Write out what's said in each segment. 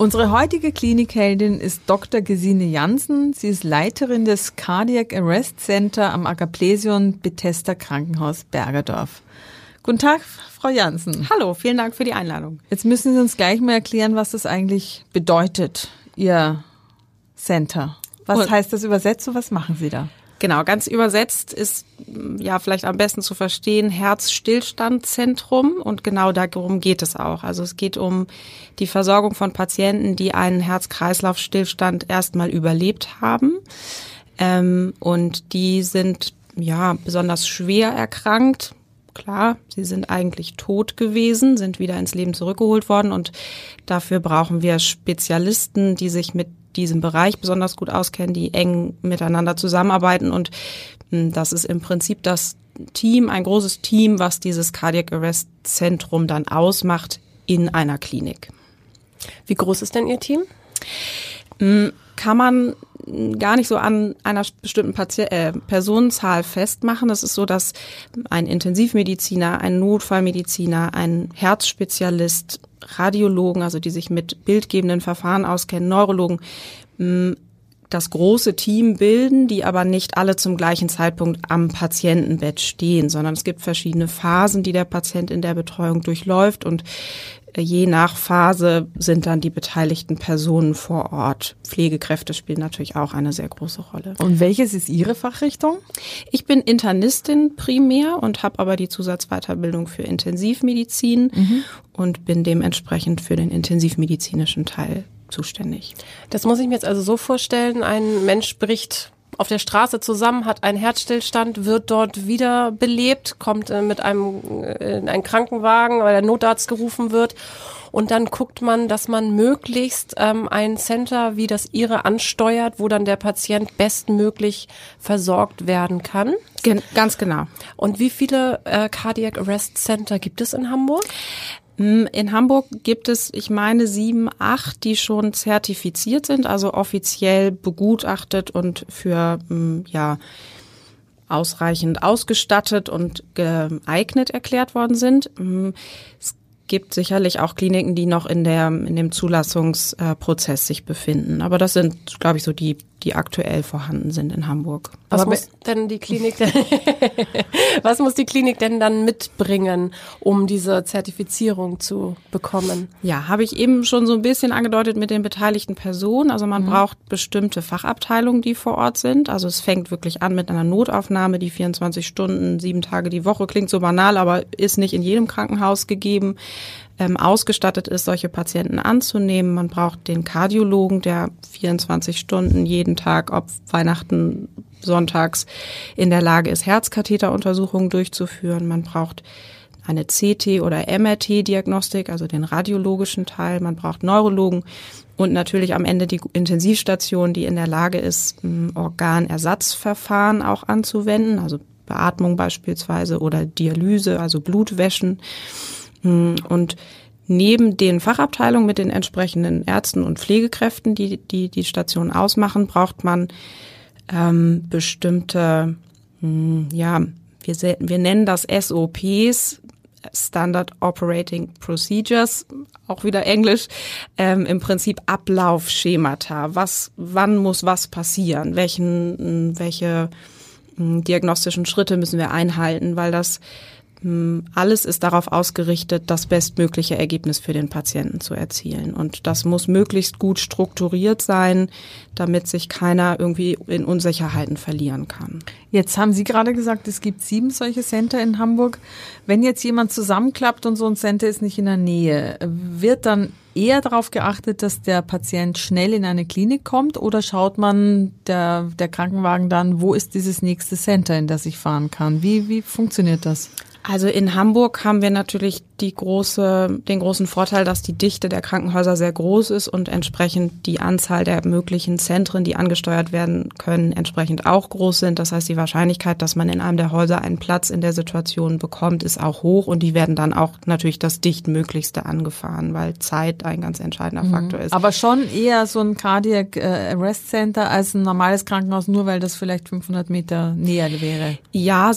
Unsere heutige Klinikheldin ist Dr. Gesine Jansen. Sie ist Leiterin des Cardiac Arrest Center am Agaplesion Bethesda Krankenhaus Bergerdorf. Guten Tag, Frau Jansen. Hallo, vielen Dank für die Einladung. Jetzt müssen Sie uns gleich mal erklären, was das eigentlich bedeutet, Ihr Center. Was heißt das übersetzt und was machen Sie da? Genau, ganz übersetzt ist ja vielleicht am besten zu verstehen Herzstillstandzentrum und genau darum geht es auch. Also es geht um die Versorgung von Patienten, die einen Herz-Kreislauf-Stillstand erstmal überlebt haben ähm, und die sind ja besonders schwer erkrankt. Klar, sie sind eigentlich tot gewesen, sind wieder ins Leben zurückgeholt worden und dafür brauchen wir Spezialisten, die sich mit diesem Bereich besonders gut auskennen, die eng miteinander zusammenarbeiten und hm, das ist im Prinzip das Team, ein großes Team, was dieses Cardiac Arrest Zentrum dann ausmacht in einer Klinik. Wie groß ist denn Ihr Team? Hm, kann man gar nicht so an einer bestimmten Pati äh, Personenzahl festmachen. Es ist so, dass ein Intensivmediziner, ein Notfallmediziner, ein Herzspezialist, Radiologen, also die sich mit bildgebenden Verfahren auskennen, Neurologen, das große Team bilden, die aber nicht alle zum gleichen Zeitpunkt am Patientenbett stehen, sondern es gibt verschiedene Phasen, die der Patient in der Betreuung durchläuft und Je nach Phase sind dann die beteiligten Personen vor Ort. Pflegekräfte spielen natürlich auch eine sehr große Rolle. Und welches ist Ihre Fachrichtung? Ich bin Internistin primär und habe aber die Zusatzweiterbildung für Intensivmedizin mhm. und bin dementsprechend für den intensivmedizinischen Teil zuständig. Das muss ich mir jetzt also so vorstellen, ein Mensch bricht auf der Straße zusammen, hat einen Herzstillstand, wird dort wieder belebt, kommt äh, mit einem äh, in einen Krankenwagen, weil der Notarzt gerufen wird. Und dann guckt man, dass man möglichst ähm, ein Center wie das Ihre ansteuert, wo dann der Patient bestmöglich versorgt werden kann. Gen ganz genau. Und wie viele äh, Cardiac Arrest Center gibt es in Hamburg? Hm, in Hamburg gibt es, ich meine, sieben, acht, die schon zertifiziert sind, also offiziell begutachtet und für, hm, ja, ausreichend ausgestattet und geeignet erklärt worden sind. Hm, es gibt sicherlich auch Kliniken, die noch in der in dem Zulassungsprozess sich befinden. Aber das sind, glaube ich, so die die aktuell vorhanden sind in Hamburg. Was Aber muss denn die Klinik denn, was muss die Klinik denn dann mitbringen, um diese Zertifizierung zu bekommen? Ja, habe ich eben schon so ein bisschen angedeutet mit den beteiligten Personen. Also man mhm. braucht bestimmte Fachabteilungen, die vor Ort sind. Also es fängt wirklich an mit einer Notaufnahme, die 24 Stunden, sieben Tage die Woche klingt so banal, aber ist nicht in jedem Krankenhaus gegeben ähm, ausgestattet ist, solche Patienten anzunehmen. Man braucht den Kardiologen, der 24 Stunden jeden Tag, ob Weihnachten, Sonntags, in der Lage ist, Herzkatheteruntersuchungen durchzuführen. Man braucht eine CT- oder MRT-Diagnostik, also den radiologischen Teil. Man braucht Neurologen und natürlich am Ende die Intensivstation, die in der Lage ist, Organersatzverfahren auch anzuwenden, also Beatmung beispielsweise oder Dialyse, also Blutwäschen. Hm, und neben den Fachabteilungen mit den entsprechenden Ärzten und Pflegekräften, die die, die Station ausmachen, braucht man ähm, bestimmte, mh, hm, ja, wir, wir nennen das SOPs, Standard Operating Procedures, auch wieder Englisch, ähm, im Prinzip Ablaufschemata. Was, wann muss was passieren? Welchen, welche mh, diagnostischen Schritte müssen wir einhalten? Weil das hm, alles ist darauf ausgerichtet, das bestmögliche Ergebnis für den Patienten zu erzielen. Und das muss möglichst gut strukturiert sein, damit sich keiner irgendwie in Unsicherheiten verlieren kann. Jetzt haben Sie gerade gesagt, es gibt sieben solche Center in Hamburg. Wenn jetzt jemand zusammenklappt und so ein Center ist nicht in der Nähe, wird dann eher darauf geachtet, dass der Patient schnell in eine Klinik kommt oder schaut man der, der Krankenwagen dann, wo ist dieses nächste Center, in das ich fahren kann? Wie, wie funktioniert das? Also in Hamburg haben wir natürlich die große, den großen Vorteil, dass die Dichte der Krankenhäuser sehr groß ist und entsprechend die Anzahl der möglichen Zentren, die angesteuert werden können, entsprechend auch groß sind. Das heißt, die Wahrscheinlichkeit, dass man in einem der Häuser einen Platz in der Situation bekommt, ist auch hoch und die werden dann auch natürlich das dichtmöglichste angefahren, weil Zeit ein ganz entscheidender mhm. Faktor ist. Aber schon eher so ein Cardiac äh, Arrest Center als ein normales Krankenhaus, nur weil das vielleicht 500 Meter näher wäre. Ja,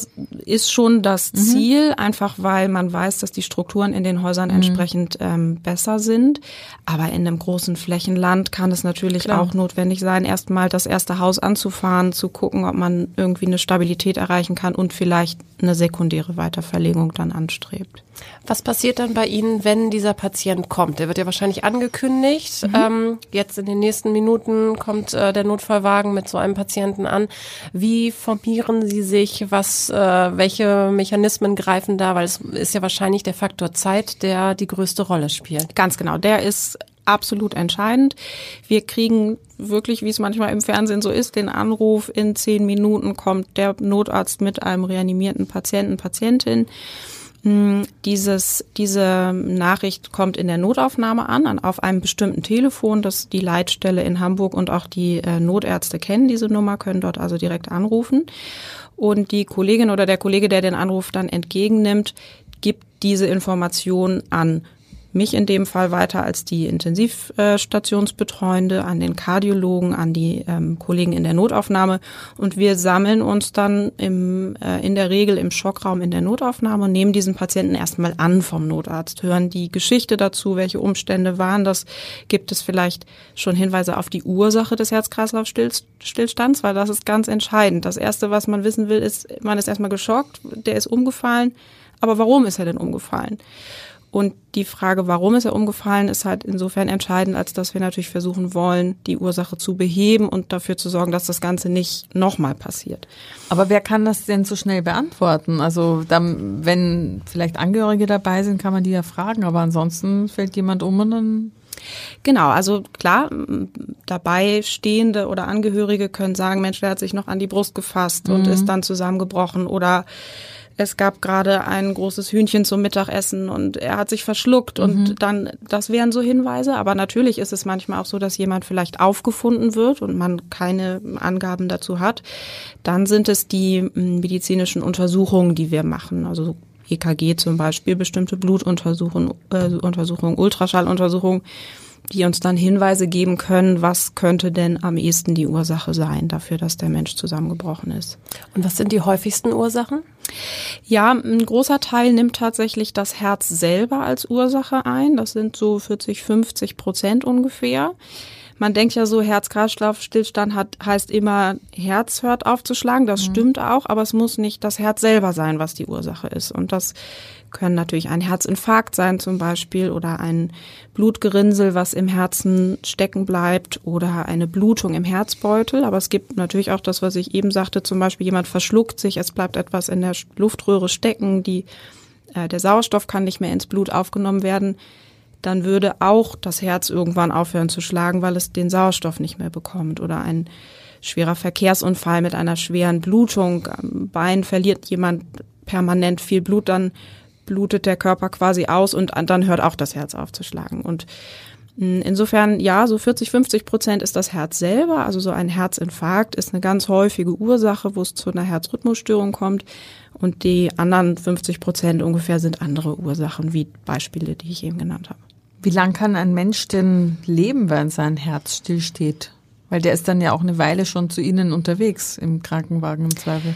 ist schon das mhm. Ziel, einfach weil man weiß, dass die Strukturen in den Häusern mhm. entsprechend ähm, besser sind. Aber in einem großen Flächenland kann es natürlich Klar. auch notwendig sein, erstmal das erste Haus anzufahren, zu gucken, ob man irgendwie eine Stabilität erreichen kann und vielleicht eine sekundäre Weiterverlegung dann anstrebt. Was passiert dann bei Ihnen, wenn dieser Patient kommt? Der wird ja wahrscheinlich angekündigt. Mhm. Ähm, jetzt in den nächsten Minuten kommt äh, der Notfallwagen mit so einem Patienten an. Wie formieren Sie sich? Was, äh, welche Mechanismen greifen da? Weil es ist ja wahrscheinlich der Faktor Zeit, der die größte Rolle spielt. Ganz genau. Der ist absolut entscheidend. Wir kriegen wirklich, wie es manchmal im Fernsehen so ist, den Anruf, in zehn Minuten kommt der Notarzt mit einem reanimierten Patienten, Patientin. Hm, dieses, diese Nachricht kommt in der Notaufnahme an, auf einem bestimmten Telefon, das die Leitstelle in Hamburg und auch die äh, Notärzte kennen diese Nummer, können dort also direkt anrufen. Und die Kollegin oder der Kollege, der den Anruf dann entgegennimmt, gibt diese Information an mich in dem Fall weiter als die Intensivstationsbetreuende, an den Kardiologen, an die ähm, Kollegen in der Notaufnahme. Und wir sammeln uns dann im, äh, in der Regel im Schockraum in der Notaufnahme und nehmen diesen Patienten erstmal an vom Notarzt, hören die Geschichte dazu, welche Umstände waren das, gibt es vielleicht schon Hinweise auf die Ursache des Herz-Kreislauf-Stillstands, weil das ist ganz entscheidend. Das Erste, was man wissen will, ist, man ist erstmal geschockt, der ist umgefallen, aber warum ist er denn umgefallen? Und die Frage, warum ist er umgefallen, ist halt insofern entscheidend, als dass wir natürlich versuchen wollen, die Ursache zu beheben und dafür zu sorgen, dass das Ganze nicht nochmal passiert. Aber wer kann das denn so schnell beantworten? Also dann, wenn vielleicht Angehörige dabei sind, kann man die ja fragen, aber ansonsten fällt jemand um und dann Genau, also klar, dabei stehende oder Angehörige können sagen, Mensch, der hat sich noch an die Brust gefasst mhm. und ist dann zusammengebrochen oder es gab gerade ein großes Hühnchen zum Mittagessen und er hat sich verschluckt mhm. und dann, das wären so Hinweise. Aber natürlich ist es manchmal auch so, dass jemand vielleicht aufgefunden wird und man keine Angaben dazu hat. Dann sind es die hm, medizinischen Untersuchungen, die wir machen. Also EKG zum Beispiel, bestimmte Blutuntersuchungen, äh, Untersuchungen, Ultraschalluntersuchungen die uns dann Hinweise geben können, was könnte denn am ehesten die Ursache sein dafür, dass der Mensch zusammengebrochen ist. Und was sind die häufigsten Ursachen? Ja, ein großer Teil nimmt tatsächlich das Herz selber als Ursache ein. Das sind so 40, 50 Prozent ungefähr. Man denkt ja so, Herz-Kreislauf-Stillstand hat, heißt immer, Herz hört auf zu schlagen. Das mhm. stimmt auch, aber es muss nicht das Herz selber sein, was die Ursache ist. Und das können natürlich ein Herzinfarkt sein zum Beispiel oder ein Blutgerinnsel, was im Herzen stecken bleibt oder eine Blutung im Herzbeutel. Aber es gibt natürlich auch das, was ich eben sagte, zum Beispiel jemand verschluckt sich, es bleibt etwas in der Luftröhre stecken, die, äh, der Sauerstoff kann nicht mehr ins Blut aufgenommen werden. Dann würde auch das Herz irgendwann aufhören zu schlagen, weil es den Sauerstoff nicht mehr bekommt oder ein schwerer Verkehrsunfall mit einer schweren Blutung. Am Bein verliert jemand permanent viel Blut, dann blutet der Körper quasi aus und dann hört auch das Herz auf zu schlagen. Und mm, insofern, ja, so 40, 50 Prozent ist das Herz selber. Also so ein Herzinfarkt ist eine ganz häufige Ursache, wo es zu einer Herzrhythmusstörung kommt. Und die anderen 50 Prozent ungefähr sind andere Ursachen, wie Beispiele, die ich eben genannt habe. Wie lang kann ein Mensch denn leben, wenn sein Herz stillsteht? Weil der ist dann ja auch eine Weile schon zu Ihnen unterwegs im Krankenwagen im Zweifel.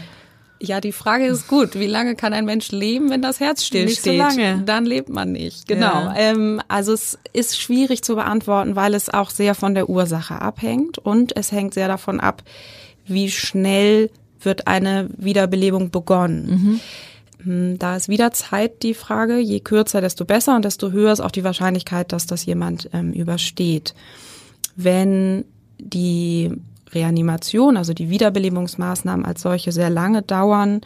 Ja, die Frage ist gut. Wie lange kann ein Mensch leben, wenn das Herz stillsteht? Nicht so lange. Dann lebt man nicht. Genau. Ja. Ähm, also es ist schwierig zu beantworten, weil es auch sehr von der Ursache abhängt und es hängt sehr davon ab, wie schnell wird eine Wiederbelebung begonnen. Mhm. Hm, da ist wieder Zeit die Frage. Je kürzer, desto besser und desto höher ist auch die Wahrscheinlichkeit, dass das jemand ähm, übersteht. Wenn die Reanimation, also die Wiederbelebungsmaßnahmen als solche sehr lange dauern,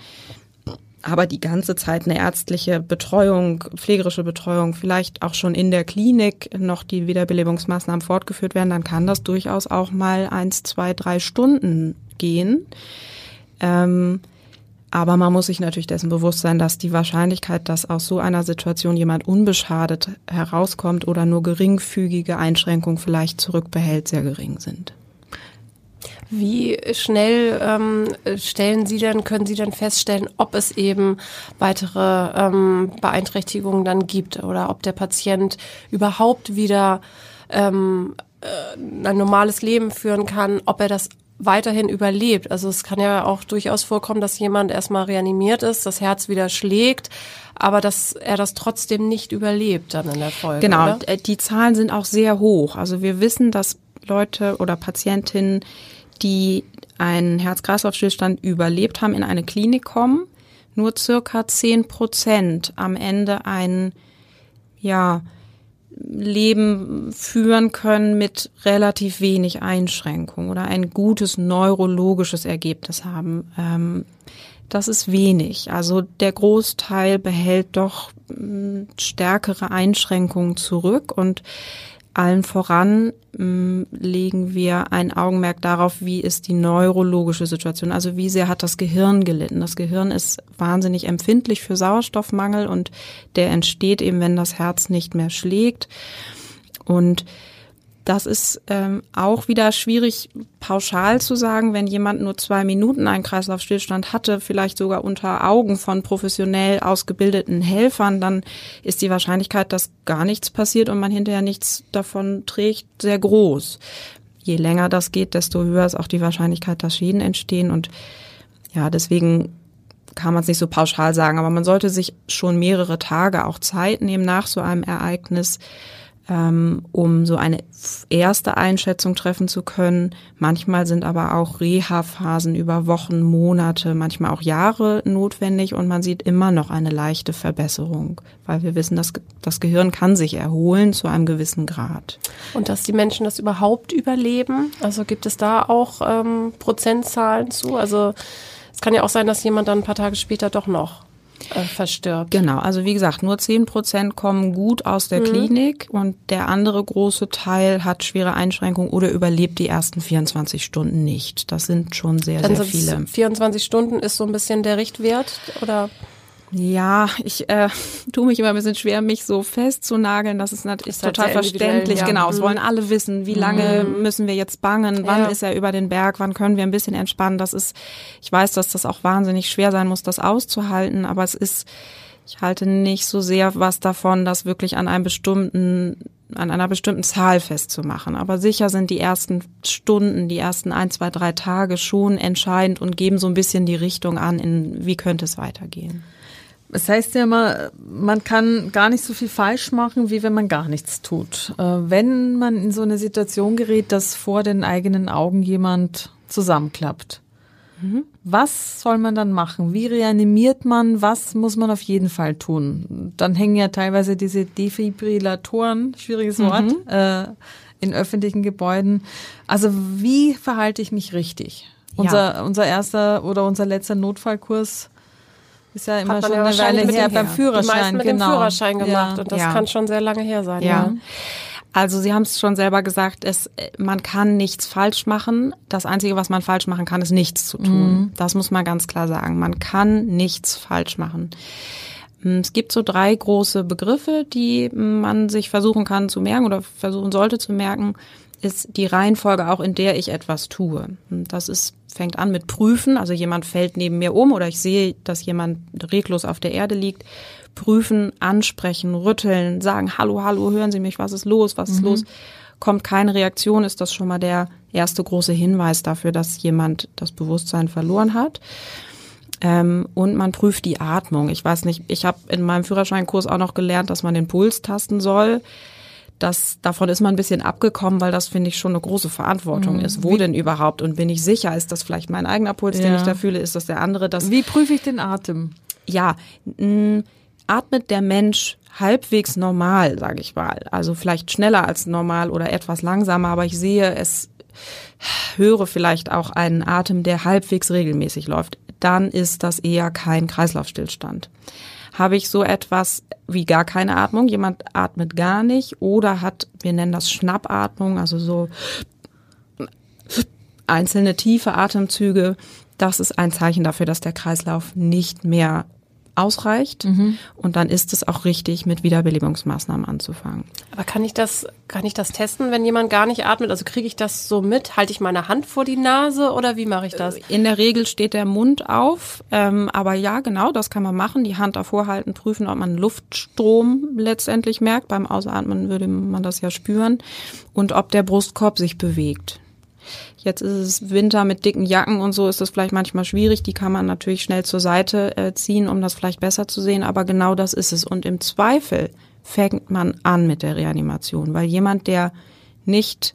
aber die ganze Zeit eine ärztliche Betreuung, pflegerische Betreuung, vielleicht auch schon in der Klinik noch die Wiederbelebungsmaßnahmen fortgeführt werden, dann kann das durchaus auch mal eins, zwei, drei Stunden gehen. Ähm, Aber man muss sich natürlich dessen bewusst sein, dass die Wahrscheinlichkeit, dass aus so einer Situation jemand unbeschadet herauskommt oder nur geringfügige Einschränkungen vielleicht zurückbehält, sehr gering sind. Wie schnell ähm, stellen Sie denn, können Sie denn feststellen, ob es eben weitere ähm, Beeinträchtigungen dann gibt oder ob der Patient überhaupt wieder ähm, äh, ein normales Leben führen kann, ob er das weiterhin überlebt. Also es kann ja auch durchaus vorkommen, dass jemand erstmal reanimiert ist, das Herz wieder schlägt, aber dass er das trotzdem nicht überlebt dann in der Folge. Genau, oder? die Zahlen sind auch sehr hoch. Also wir wissen, dass Leute oder Patientinnen, die einen Herz-Kreislauf-Stillstand überlebt haben, in eine Klinik kommen, nur circa zehn Prozent am Ende einen, ja, Leben führen können mit relativ wenig Einschränkung oder ein gutes neurologisches Ergebnis haben. Ähm, das ist wenig. Also der Großteil behält doch mm, stärkere Einschränkungen zurück und allen voran mh, legen wir ein Augenmerk darauf, wie ist die neurologische Situation, also wie sehr hat das Gehirn gelitten. Das Gehirn ist wahnsinnig empfindlich für Sauerstoffmangel und der entsteht eben, wenn das Herz nicht mehr schlägt. Und das ist ähm, auch wieder schwierig pauschal zu sagen, wenn jemand nur zwei Minuten einen Kreislaufstillstand hatte, vielleicht sogar unter Augen von professionell ausgebildeten Helfern, dann ist die Wahrscheinlichkeit, dass gar nichts passiert und man hinterher nichts davon trägt, sehr groß. Je länger das geht, desto höher ist auch die Wahrscheinlichkeit, dass Schäden entstehen und ja, deswegen kann man es nicht so pauschal sagen, aber man sollte sich schon mehrere Tage auch Zeit nehmen nach so einem Ereignis, um so eine erste Einschätzung treffen zu können. Manchmal sind aber auch Reha-Phasen über Wochen, Monate, manchmal auch Jahre notwendig und man sieht immer noch eine leichte Verbesserung, weil wir wissen, dass das Gehirn kann sich erholen zu einem gewissen Grad. Und dass die Menschen das überhaupt überleben? Also gibt es da auch ähm, Prozentzahlen zu? Also es kann ja auch sein, dass jemand dann ein paar Tage später doch noch äh, verstirbt. Genau, also wie gesagt, nur zehn Prozent kommen gut aus der mhm. Klinik und der andere große Teil hat schwere Einschränkungen oder überlebt die ersten 24 Stunden nicht. Das sind schon sehr, also sehr viele. 24 Stunden ist so ein bisschen der Richtwert oder? Ja, ich äh, tue mich immer ein bisschen schwer, mich so festzunageln. Das ist natürlich ist halt total verständlich. Ja. Genau, es mhm. wollen alle wissen, wie lange mhm. müssen wir jetzt bangen, wann ja. ist er über den Berg, wann können wir ein bisschen entspannen. Das ist, ich weiß, dass das auch wahnsinnig schwer sein muss, das auszuhalten, aber es ist, ich halte nicht so sehr was davon, das wirklich an einem bestimmten an einer bestimmten Zahl festzumachen. Aber sicher sind die ersten Stunden, die ersten ein, zwei, drei Tage schon entscheidend und geben so ein bisschen die Richtung an, in wie könnte es weitergehen. Es heißt ja immer, man kann gar nicht so viel falsch machen, wie wenn man gar nichts tut. Äh, wenn man in so eine Situation gerät, dass vor den eigenen Augen jemand zusammenklappt, mhm. was soll man dann machen? Wie reanimiert man? Was muss man auf jeden Fall tun? Dann hängen ja teilweise diese Defibrillatoren, schwieriges mhm. Wort, äh, in öffentlichen Gebäuden. Also wie verhalte ich mich richtig? Unser, ja. unser erster oder unser letzter Notfallkurs ist ja immer schon ja eine Weile her beim Führerschein. Die mit genau. dem Führerschein gemacht ja. und das ja. kann schon sehr lange her sein. Ja. Also Sie haben es schon selber gesagt, es, man kann nichts falsch machen. Das Einzige, was man falsch machen kann, ist nichts zu tun. Mhm. Das muss man ganz klar sagen. Man kann nichts falsch machen. Hm, es gibt so drei große Begriffe, die man sich versuchen kann zu merken oder versuchen sollte zu merken ist die Reihenfolge auch, in der ich etwas tue. Das ist, fängt an mit Prüfen, also jemand fällt neben mir um oder ich sehe, dass jemand reglos auf der Erde liegt. Prüfen, ansprechen, rütteln, sagen, hallo, hallo, hören Sie mich, was ist los, was ist mhm. los? Kommt keine Reaktion, ist das schon mal der erste große Hinweis dafür, dass jemand das Bewusstsein verloren hat. Ähm, und man prüft die Atmung. Ich weiß nicht, ich habe in meinem Führerscheinkurs auch noch gelernt, dass man den Puls tasten soll das, davon ist man ein bisschen abgekommen, weil das, finde ich, schon eine große Verantwortung mhm. ist. Wo Wie? denn überhaupt? Und bin ich sicher, ist das vielleicht mein eigener Puls, ja. den ich da fühle? Ist das der andere? Das, Wie prüfe ich den Atem? Ja, mh, atmet der Mensch halbwegs normal, sage ich mal. Also vielleicht schneller als normal oder etwas langsamer, aber ich sehe es, höre vielleicht auch einen Atem, der halbwegs regelmäßig läuft. Dann ist das eher kein Kreislaufstillstand habe ich so etwas wie gar keine Atmung. Jemand atmet gar nicht oder hat, wir nennen das Schnappatmung, also so einzelne tiefe Atemzüge. Das ist ein Zeichen dafür, dass der Kreislauf nicht mehr ausreicht. Mhm. Und dann ist es auch richtig, mit Wiederbelebungsmaßnahmen anzufangen. Aber kann ich das, kann ich das testen, wenn jemand gar nicht atmet? Also kriege ich das so mit? Halte ich meine Hand vor die Nase oder wie mache ich das? In der Regel steht der Mund auf. Ähm, aber ja, genau, das kann man machen. Die Hand davor halten, prüfen, ob man Luftstrom letztendlich merkt. Beim Ausatmen würde man das ja spüren. Und ob der Brustkorb sich bewegt. Jetzt ist es Winter mit dicken Jacken und so ist das vielleicht manchmal schwierig. Die kann man natürlich schnell zur Seite äh, ziehen, um das vielleicht besser zu sehen. Aber genau das ist es. Und im Zweifel fängt man an mit der Reanimation, weil jemand, der nicht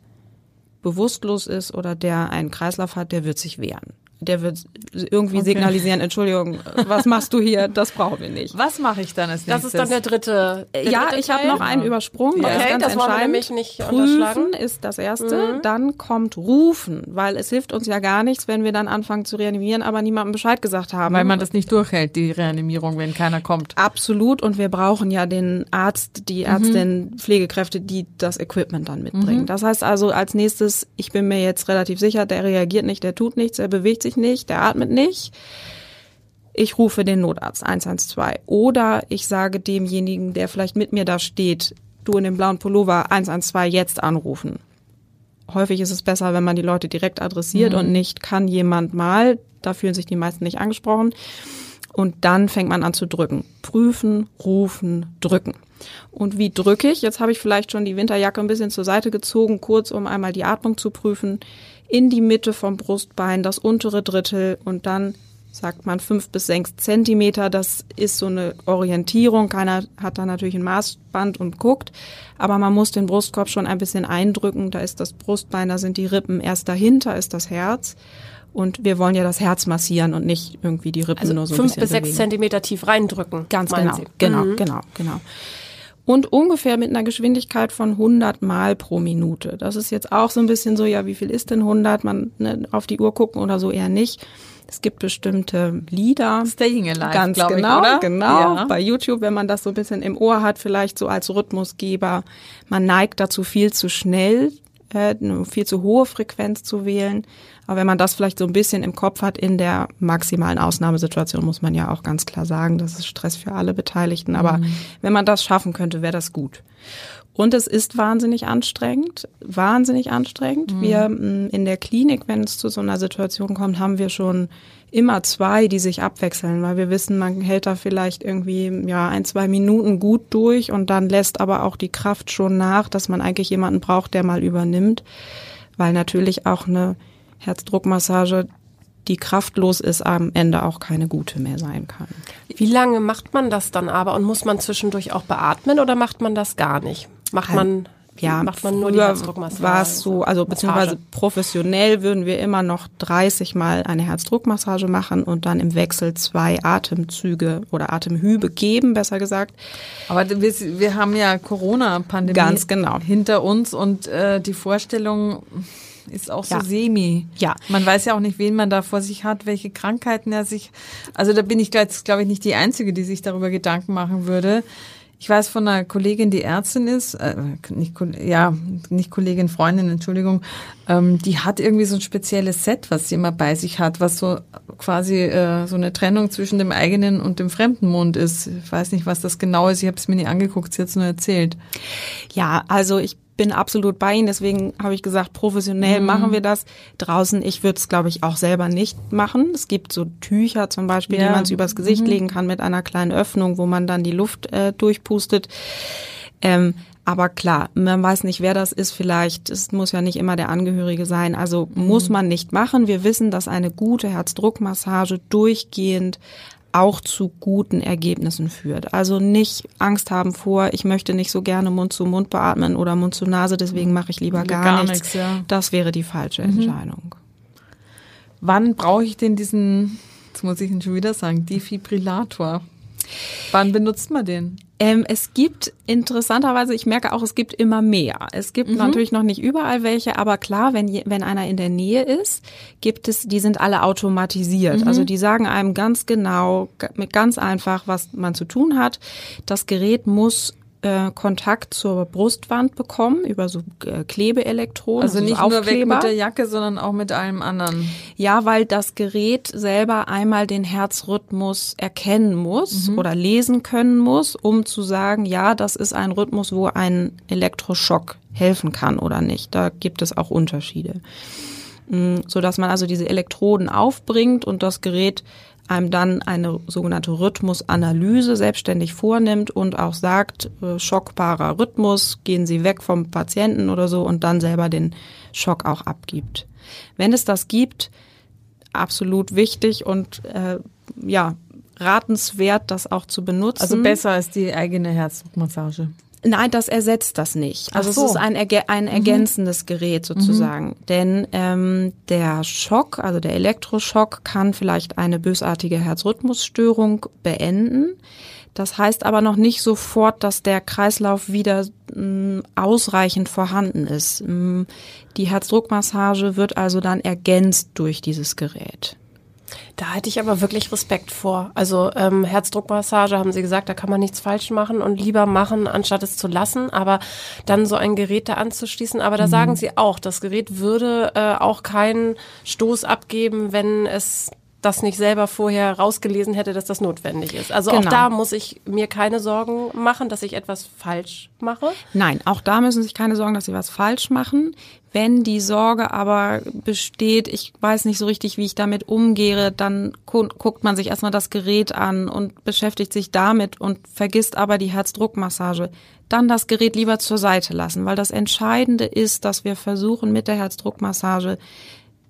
bewusstlos ist oder der einen Kreislauf hat, der wird sich wehren der wird irgendwie okay. signalisieren, Entschuldigung, was machst du hier? Das brauchen wir nicht. Was mache ich dann als nächstes? Das ist dann der dritte. Der ja, dritte ich habe noch einen übersprungen. Ja. Okay, das wollen wir nämlich nicht Prüfen ist das erste. Mhm. Dann kommt Rufen, weil es hilft uns ja gar nichts, wenn wir dann anfangen zu reanimieren, aber niemandem Bescheid gesagt haben. Weil man das nicht durchhält, die Reanimierung, wenn keiner kommt. Absolut. Und wir brauchen ja den Arzt, die Ärztin, mhm. Pflegekräfte, die das Equipment dann mitbringen. Mhm. Das heißt also als nächstes, ich bin mir jetzt relativ sicher, der reagiert nicht, der tut nichts, er bewegt sich sich nicht, der atmet nicht. Ich rufe den Notarzt 112. Oder ich sage demjenigen, der vielleicht mit mir da steht, du in dem blauen Pullover 112 jetzt anrufen. Häufig ist es besser, wenn man die Leute direkt adressiert mhm. und nicht kann jemand mal. Da fühlen sich die meisten nicht angesprochen. Und dann fängt man an zu drücken. Prüfen, rufen, drücken. Und wie drücke ich? Jetzt habe ich vielleicht schon die Winterjacke ein bisschen zur Seite gezogen, kurz um einmal die Atmung zu prüfen in die Mitte vom Brustbein, das untere Drittel und dann sagt man fünf bis sechs Zentimeter. Das ist so eine Orientierung. Keiner hat da natürlich ein Maßband und guckt, aber man muss den Brustkorb schon ein bisschen eindrücken. Da ist das Brustbein, da sind die Rippen. Erst dahinter ist das Herz. Und wir wollen ja das Herz massieren und nicht irgendwie die Rippen also nur so fünf bis bewegen. sechs Zentimeter tief reindrücken. Ganz genau, Sie. genau, mhm. genau, genau und ungefähr mit einer Geschwindigkeit von 100 Mal pro Minute. Das ist jetzt auch so ein bisschen so, ja, wie viel ist denn 100? Man ne, auf die Uhr gucken oder so eher nicht. Es gibt bestimmte Lieder. Staying Alive, ganz genau, ich, oder? genau. Ja. Bei YouTube, wenn man das so ein bisschen im Ohr hat, vielleicht so als Rhythmusgeber. Man neigt dazu viel zu schnell, äh, eine viel zu hohe Frequenz zu wählen. Aber wenn man das vielleicht so ein bisschen im Kopf hat in der maximalen Ausnahmesituation, muss man ja auch ganz klar sagen, das ist Stress für alle Beteiligten. Aber mhm. wenn man das schaffen könnte, wäre das gut. Und es ist wahnsinnig anstrengend, wahnsinnig anstrengend. Mhm. Wir mm, in der Klinik, wenn es zu so einer Situation kommt, haben wir schon immer zwei, die sich abwechseln, weil wir wissen, man hält da vielleicht irgendwie ja ein, zwei Minuten gut durch und dann lässt aber auch die Kraft schon nach, dass man eigentlich jemanden braucht, der mal übernimmt, weil natürlich auch eine Herzdruckmassage die kraftlos ist, am Ende auch keine gute mehr sein kann. Wie lange macht man das dann aber und muss man zwischendurch auch beatmen oder macht man das gar nicht? Macht man ja, macht man nur die Herzdruckmassage. War es so, also beziehungsweise professionell würden wir immer noch 30 Mal eine Herzdruckmassage machen und dann im Wechsel zwei Atemzüge oder Atemhübe geben, besser gesagt. Aber wir, wir haben ja Corona-Pandemie ganz genau hinter uns und äh, die Vorstellung ist auch ja. so semi. Ja. Man weiß ja auch nicht, wen man da vor sich hat, welche Krankheiten er sich. Also da bin ich jetzt, glaube ich, nicht die Einzige, die sich darüber Gedanken machen würde. Ich weiß von einer Kollegin, die Ärztin ist, äh, nicht, ja, nicht Kollegin, Freundin, Entschuldigung, ähm, die hat irgendwie so ein spezielles Set, was sie immer bei sich hat, was so quasi äh, so eine Trennung zwischen dem eigenen und dem fremden Mund ist. Ich weiß nicht, was das genau ist, ich habe es mir nie angeguckt, sie hat es nur erzählt. Ja, also ich bin absolut bei Ihnen, deswegen habe ich gesagt, professionell mhm. machen wir das. Draußen, ich würde es, glaube ich, auch selber nicht machen. Es gibt so Tücher zum Beispiel, ja. die man übers Gesicht mhm. legen kann mit einer kleinen Öffnung, wo man dann die Luft äh, durchpustet. Ähm, aber klar, man weiß nicht, wer das ist. Vielleicht, es muss ja nicht immer der Angehörige sein. Also mhm. muss man nicht machen. Wir wissen, dass eine gute Herzdruckmassage durchgehend auch zu guten Ergebnissen führt. Also nicht Angst haben vor, ich möchte nicht so gerne Mund zu Mund beatmen oder Mund zu Nase, deswegen mache ich lieber gar, gar nichts. nichts ja. Das wäre die falsche mhm. Entscheidung. Wann brauche ich denn diesen, jetzt muss ich ihn schon wieder sagen, Defibrillator? Wann benutzt man den? Ähm, es gibt interessanterweise, ich merke auch, es gibt immer mehr. Es gibt mhm. natürlich noch nicht überall welche, aber klar, wenn, wenn einer in der Nähe ist, gibt es, die sind alle automatisiert. Mhm. Also die sagen einem ganz genau, mit ganz einfach, was man zu tun hat. Das Gerät muss äh, Kontakt zur Brustwand bekommen über so äh, Klebeelektroden. Also nicht so nur weg mit der Jacke, sondern auch mit allem anderen. Ja, weil das Gerät selber einmal den Herzrhythmus erkennen muss oder lesen können muss, um zu sagen, ja, das ist ein Rhythmus, wo ein Elektroschock helfen kann oder nicht. Da gibt es auch Unterschiede. Mm, So dass man also diese Elektroden aufbringt und das Gerät einem dann eine sogenannte Rhythmusanalyse selbstständig vornimmt und auch sagt, äh, schockbarer Rhythmus, gehen Sie weg vom Patienten oder so und dann selber den Schock auch abgibt. Wenn es das gibt, absolut wichtig und äh, ja, ratenswert, das auch zu benutzen. Also besser als die eigene Herzdruckmassage. Nein, das ersetzt das nicht. Also so. Mhm. es ist ein, erge ein ergänzendes Gerät sozusagen. Denn ähm, der Schock, also der Elektroschock, kann vielleicht eine bösartige Herzrhythmusstörung beenden. Das heißt aber noch nicht sofort, dass der Kreislauf wieder mh, ausreichend vorhanden ist. Mh, Die Herzdruckmassage wird also dann ergänzt durch dieses Gerät. Da hätte ich aber wirklich Respekt vor. Also ähm, Herzdruckmassage haben Sie gesagt, da kann man nichts falsch machen und lieber machen, anstatt es zu lassen. Aber dann so ein Gerät da anzuschließen. Aber da sagen Sie auch, das Gerät würde äh, auch keinen Stoß abgeben, wenn es das nicht selber vorher rausgelesen hätte, dass das notwendig ist. Also auch Genau. da muss ich mir keine Sorgen machen, dass ich etwas falsch mache. Nein, auch da müssen sich keine Sorgen, dass Sie was falsch machen. Wenn die Sorge aber besteht, ich weiß nicht so richtig, wie ich damit umgehe, dann gu guckt man sich erstmal das Gerät an und beschäftigt sich damit und vergisst aber die Herzdruckmassage. Dann das Gerät lieber zur Seite lassen, weil das Entscheidende ist, dass wir versuchen mit der Herzdruckmassage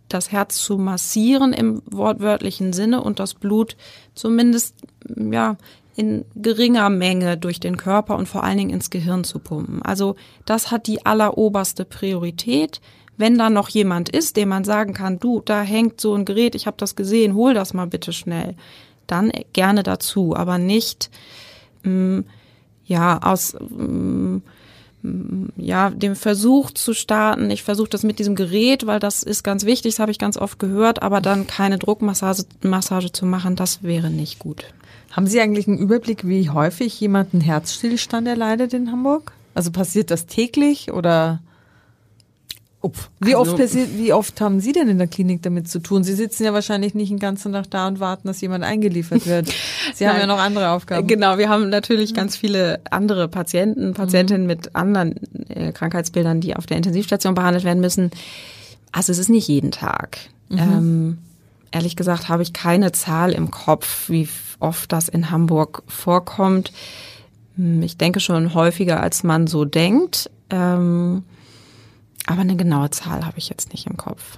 das Herz zu massieren im wortwörtlichen Sinne und das Blut zumindest ja in geringer Menge durch den Körper und vor allen Dingen ins Gehirn zu pumpen. Also das hat die alleroberste Priorität. Wenn da noch jemand ist, dem man sagen kann, du, da hängt so ein Gerät, ich habe das gesehen, hol das mal bitte schnell, dann gerne dazu, aber nicht mm, ja aus mm, ja, dem Versuch zu starten, ich versuche das mit diesem Gerät, weil das ist ganz wichtig, das habe ich ganz oft gehört, aber dann keine Druckmassage Massage zu machen, das wäre nicht gut. Haben Sie eigentlich einen Überblick, wie häufig jemand einen Herzstillstand erleidet in Hamburg? Also passiert das täglich oder. Wie Also- oft wie oft haben Sie denn in der Klinik damit zu tun? Sie sitzen ja wahrscheinlich nicht den ganzen Tag da und warten, dass jemand eingeliefert wird. Sie haben ja noch andere Aufgaben. Genau, wir haben natürlich ganz viele andere Patienten, Patientinnen mit anderen äh, Krankheitsbildern, die auf der Intensivstation behandelt werden müssen. Also es ist nicht jeden Tag. Ähm, ehrlich gesagt habe ich keine Zahl im Kopf, wie oft das in Hamburg vorkommt. Hm, Ich denke schon häufiger, als man so denkt. Ähm, aber eine genaue Zahl habe ich jetzt nicht im Kopf.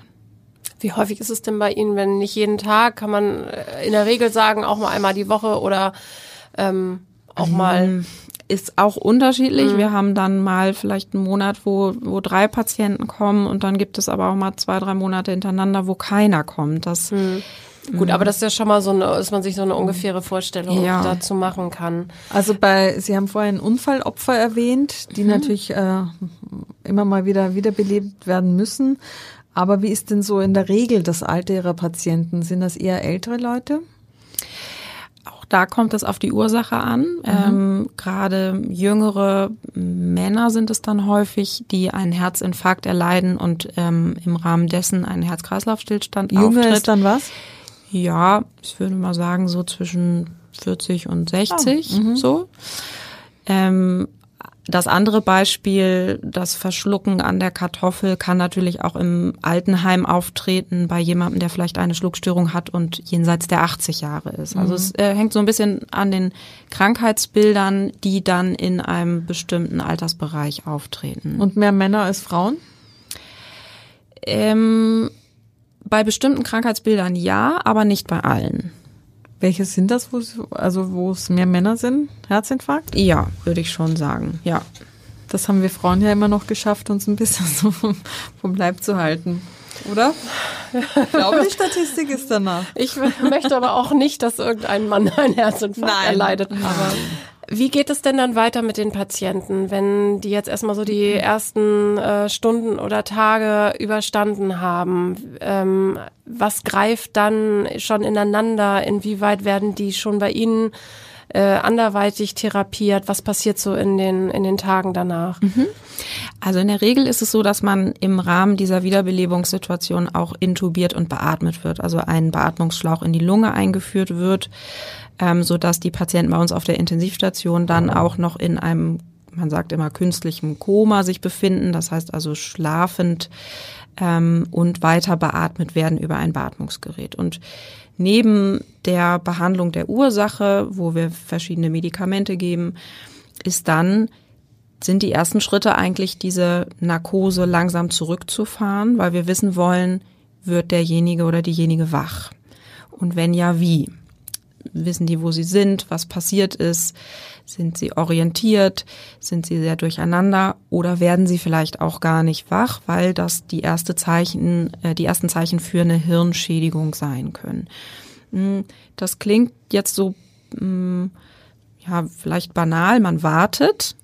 Wie häufig ist es denn bei Ihnen, wenn nicht jeden Tag, kann man äh, in der Regel sagen, auch mal einmal die Woche oder ähm, auch mal ist auch unterschiedlich. Wir haben dann mal vielleicht einen Monat, wo, wo drei Patienten kommen und dann gibt es aber auch mal zwei, drei Monate hintereinander, wo keiner kommt. Das, Gut, aber das ist ja schon mal so eine, dass man sich so eine ungefähre Vorstellung Ja. dazu machen kann. Also bei, Sie haben vorhin Unfallopfer erwähnt, die natürlich äh, immer mal wieder wiederbelebt werden müssen. Aber wie ist denn so in der Regel das Alter Ihrer Patienten? Sind das eher ältere Leute? auch da kommt es auf die Ursache an. Ähm, Gerade jüngere Männer sind es dann häufig, die einen Herzinfarkt erleiden und ähm, im Rahmen dessen einen Herz-Kreislauf-Stillstand Jünger auftritt. ist dann was? Ja, ich würde mal sagen, so zwischen 40 und 60, so. Ähm, das andere Beispiel, das Verschlucken an der Kartoffel, kann natürlich auch im Altenheim auftreten bei jemandem, der vielleicht eine Schluckstörung hat und jenseits der 80 Jahre ist. Also es äh, hängt so ein bisschen an den Krankheitsbildern, die dann in einem bestimmten Altersbereich auftreten. Und mehr Männer als Frauen? Ähm, bei bestimmten Krankheitsbildern ja, aber nicht bei allen. Welche sind das, wo es, also wo es mehr Männer sind? Herzinfarkt? Ja, würde ich schon sagen. Ja. Das haben wir Frauen ja immer noch geschafft, uns ein bisschen so vom, vom Leib zu halten. Oder? Ich glaube, die Statistik ist danach. Ich möchte aber auch nicht, dass irgendein Mann einen Herzinfarkt Nein. erleidet. Aber wie geht es denn dann weiter mit den Patienten, wenn die jetzt erstmal so die ersten äh, Stunden oder Tage überstanden haben? Ähm, was greift dann schon ineinander? Inwieweit werden die schon bei Ihnen äh, anderweitig therapiert? Was passiert so in den, in den Tagen danach? Mhm. Also in der Regel ist es so, dass man im Rahmen dieser Wiederbelebungssituation auch intubiert und beatmet wird. Also ein Beatmungsschlauch in die Lunge eingeführt wird, ähm, so dass die Patienten bei uns auf der Intensivstation dann auch noch in einem man sagt immer künstlichem Koma sich befinden, das heißt also schlafend ähm, und weiter beatmet werden über ein Beatmungsgerät. Und neben der Behandlung der Ursache, wo wir verschiedene Medikamente geben, ist dann sind die ersten Schritte eigentlich diese Narkose langsam zurückzufahren, weil wir wissen wollen, wird derjenige oder diejenige wach? Und wenn ja, wie? Wissen die, wo sie sind, was passiert ist? Sind sie orientiert? Sind sie sehr durcheinander? Oder werden sie vielleicht auch gar nicht wach, weil das die erste Zeichen, äh, die ersten Zeichen für eine Hirnschädigung sein können? Hm, das klingt jetzt so, hm, ja, vielleicht banal. Man wartet,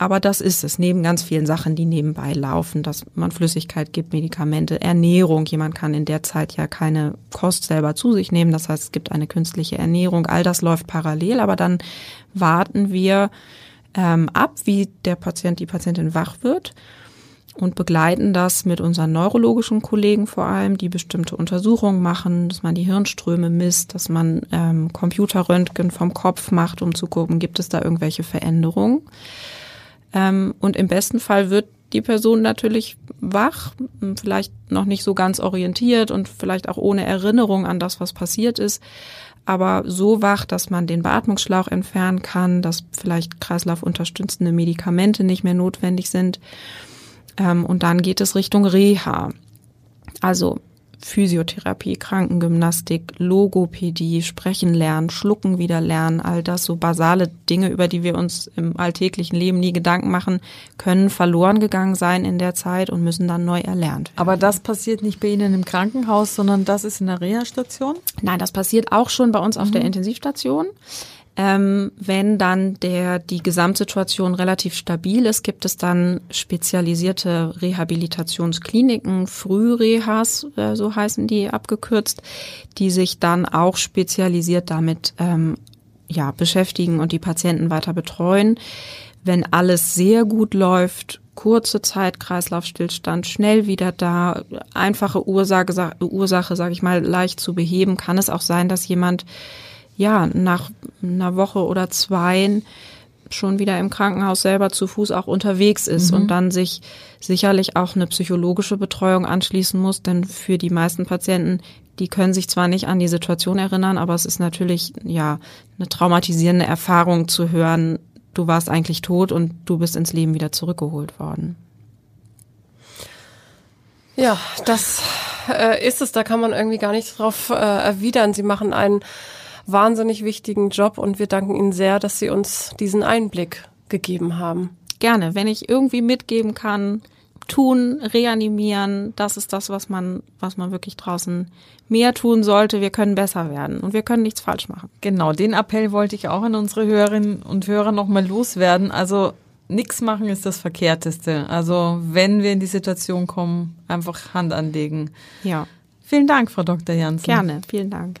aber das ist es, neben ganz vielen Sachen, die nebenbei laufen, dass man Flüssigkeit gibt, Medikamente, Ernährung. Jemand kann in der Zeit ja keine Kost selber zu sich nehmen. Das heißt, es gibt eine künstliche Ernährung. All das läuft parallel, aber dann warten wir ähm, ab, wie der Patient, die Patientin wach wird und begleiten das mit unseren neurologischen Kollegen vor allem, die bestimmte Untersuchungen machen, dass man die Hirnströme misst, dass man ähm, Computerröntgen vom Kopf macht, um zu gucken, gibt es da irgendwelche Veränderungen. Ähm, und im besten Fall wird die Person natürlich wach, vielleicht noch nicht so ganz orientiert und vielleicht auch ohne Erinnerung an das, was passiert ist, aber so wach, dass man den Beatmungsschlauch entfernen kann, dass vielleicht kreislaufunterstützende Medikamente nicht mehr notwendig sind. Ähm, und dann geht es Richtung Reha. Also Physiotherapie, Krankengymnastik, Logopädie, Sprechen lernen, Schlucken wieder lernen, all das so basale Dinge, über die wir uns im alltäglichen Leben nie Gedanken machen, können verloren gegangen sein in der Zeit und müssen dann neu erlernt werden. Aber das passiert nicht bei Ihnen im Krankenhaus, sondern das ist in der Reha-Station? Nein, das passiert auch schon bei uns auf mhm. der Intensivstation. Ähm, wenn dann der, die Gesamtsituation relativ stabil ist, gibt es dann spezialisierte Rehabilitationskliniken, Frührehas, äh, so heißen die abgekürzt, die sich dann auch spezialisiert damit ähm, ja, beschäftigen und die Patienten weiter betreuen. Wenn alles sehr gut läuft, kurze Zeit Kreislaufstillstand, schnell wieder da, einfache Ursache, Ursache sage ich mal, leicht zu beheben, kann es auch sein, dass jemand ja, nach einer Woche oder zwei schon wieder im Krankenhaus selber zu Fuß auch unterwegs ist mhm. und dann sich sicherlich auch eine psychologische Betreuung anschließen muss, denn für die meisten Patienten, die können sich zwar nicht an die Situation erinnern, aber es ist natürlich ja eine traumatisierende Erfahrung zu hören, du warst eigentlich tot und du bist ins Leben wieder zurückgeholt worden. Ja, das äh, ist es, da kann man irgendwie gar nichts drauf äh, erwidern. Sie machen einen wahnsinnig wichtigen Job und wir danken Ihnen sehr, dass Sie uns diesen Einblick gegeben haben. Gerne, wenn ich irgendwie mitgeben kann, tun, reanimieren, das ist das, was man, was man wirklich draußen mehr tun sollte. Wir können besser werden und wir können nichts falsch machen. Genau, den Appell wollte ich auch an unsere Hörerinnen und Hörer nochmal loswerden. Also nichts machen ist das Verkehrteste. Also wenn wir in die Situation kommen, einfach Hand anlegen. Ja. Vielen Dank, Frau Dr. Janssen. Gerne, vielen Dank.